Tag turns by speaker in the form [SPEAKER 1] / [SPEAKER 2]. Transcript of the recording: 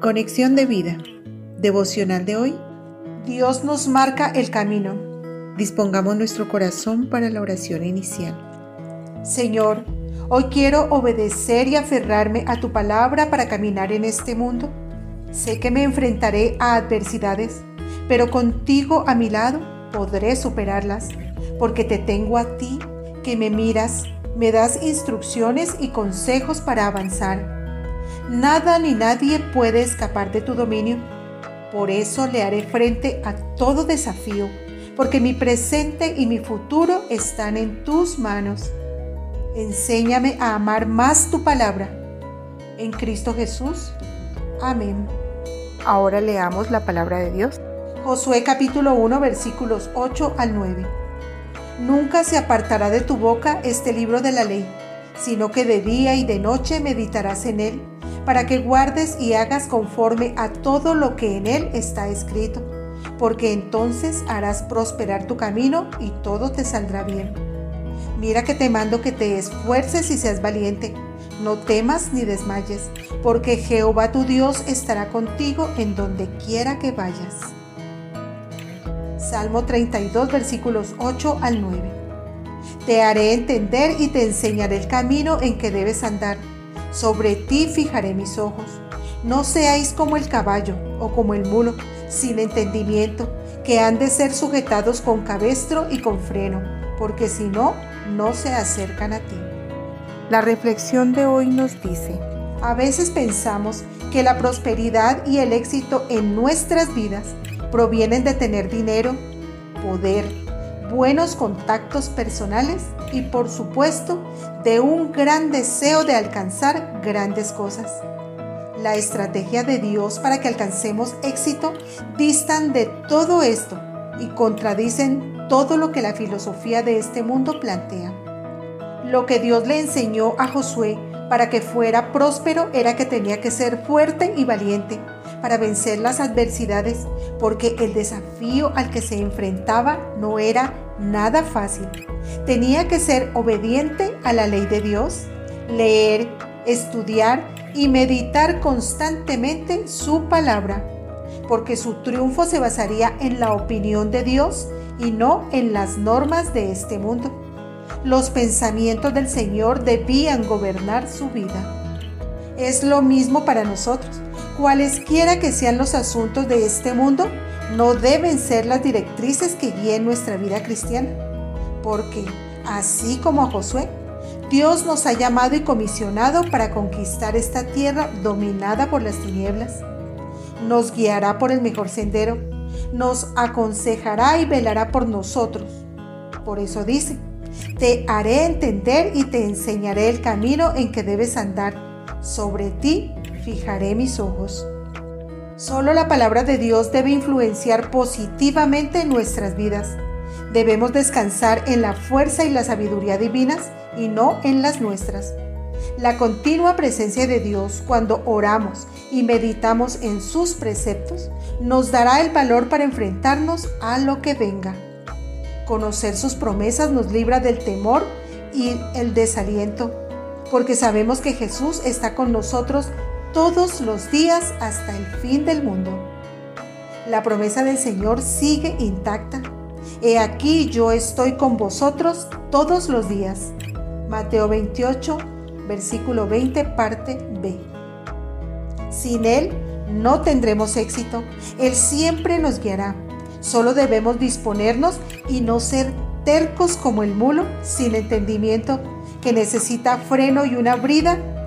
[SPEAKER 1] Conexión de vida. Devocional de hoy.
[SPEAKER 2] Dios nos marca el camino.
[SPEAKER 1] Dispongamos nuestro corazón para la oración inicial.
[SPEAKER 2] Señor, hoy quiero obedecer y aferrarme a tu palabra para caminar en este mundo. Sé que me enfrentaré a adversidades, pero contigo a mi lado podré superarlas, porque te tengo a ti, que me miras, me das instrucciones y consejos para avanzar. Nada ni nadie puede escapar de tu dominio. Por eso le haré frente a todo desafío, porque mi presente y mi futuro están en tus manos. Enséñame a amar más tu palabra. En Cristo Jesús. Amén.
[SPEAKER 1] Ahora leamos la palabra de Dios.
[SPEAKER 2] Josué capítulo 1 versículos 8 al 9. Nunca se apartará de tu boca este libro de la ley, sino que de día y de noche meditarás en él, para que guardes y hagas conforme a todo lo que en él está escrito, porque entonces harás prosperar tu camino y todo te saldrá bien. Mira que te mando que te esfuerces y seas valiente. No temas ni desmayes, porque Jehová tu Dios estará contigo en donde quiera que vayas. Salmo 32 versículos 8 al 9. Te haré entender y te enseñaré el camino en que debes andar. Sobre ti fijaré mis ojos. No seáis como el caballo o como el mulo, sin entendimiento, que han de ser sujetados con cabestro y con freno, porque si no, no se acercan a ti.
[SPEAKER 1] La reflexión de hoy nos dice,
[SPEAKER 2] a veces pensamos que la prosperidad y el éxito en nuestras vidas provienen de tener dinero, poder, buenos contactos personales y por supuesto de un gran deseo de alcanzar grandes cosas. La estrategia de Dios para que alcancemos éxito distan de todo esto y contradicen todo lo que la filosofía de este mundo plantea. Lo que Dios le enseñó a Josué para que fuera próspero era que tenía que ser fuerte y valiente para vencer las adversidades, porque el desafío al que se enfrentaba no era nada fácil. Tenía que ser obediente a la ley de Dios, leer, estudiar y meditar constantemente su palabra, porque su triunfo se basaría en la opinión de Dios y no en las normas de este mundo. Los pensamientos del Señor debían gobernar su vida. Es lo mismo para nosotros. Cualesquiera que sean los asuntos de este mundo, no deben ser las directrices que guíen nuestra vida cristiana. Porque, así como a Josué, Dios nos ha llamado y comisionado para conquistar esta tierra dominada por las tinieblas. Nos guiará por el mejor sendero, nos aconsejará y velará por nosotros. Por eso dice, te haré entender y te enseñaré el camino en que debes andar. Sobre ti fijaré mis ojos. Solo la palabra de Dios debe influenciar positivamente en nuestras vidas. Debemos descansar en la fuerza y la sabiduría divinas y no en las nuestras. La continua presencia de Dios cuando oramos y meditamos en sus preceptos nos dará el valor para enfrentarnos a lo que venga. Conocer sus promesas nos libra del temor y el desaliento, porque sabemos que Jesús está con nosotros todos los días hasta el fin del mundo. La promesa del Señor sigue intacta. He aquí yo estoy con vosotros todos los días. Mateo 28, versículo 20, parte B. Sin Él no tendremos éxito. Él siempre nos guiará. Solo debemos disponernos y no ser tercos como el mulo sin entendimiento que necesita freno y una brida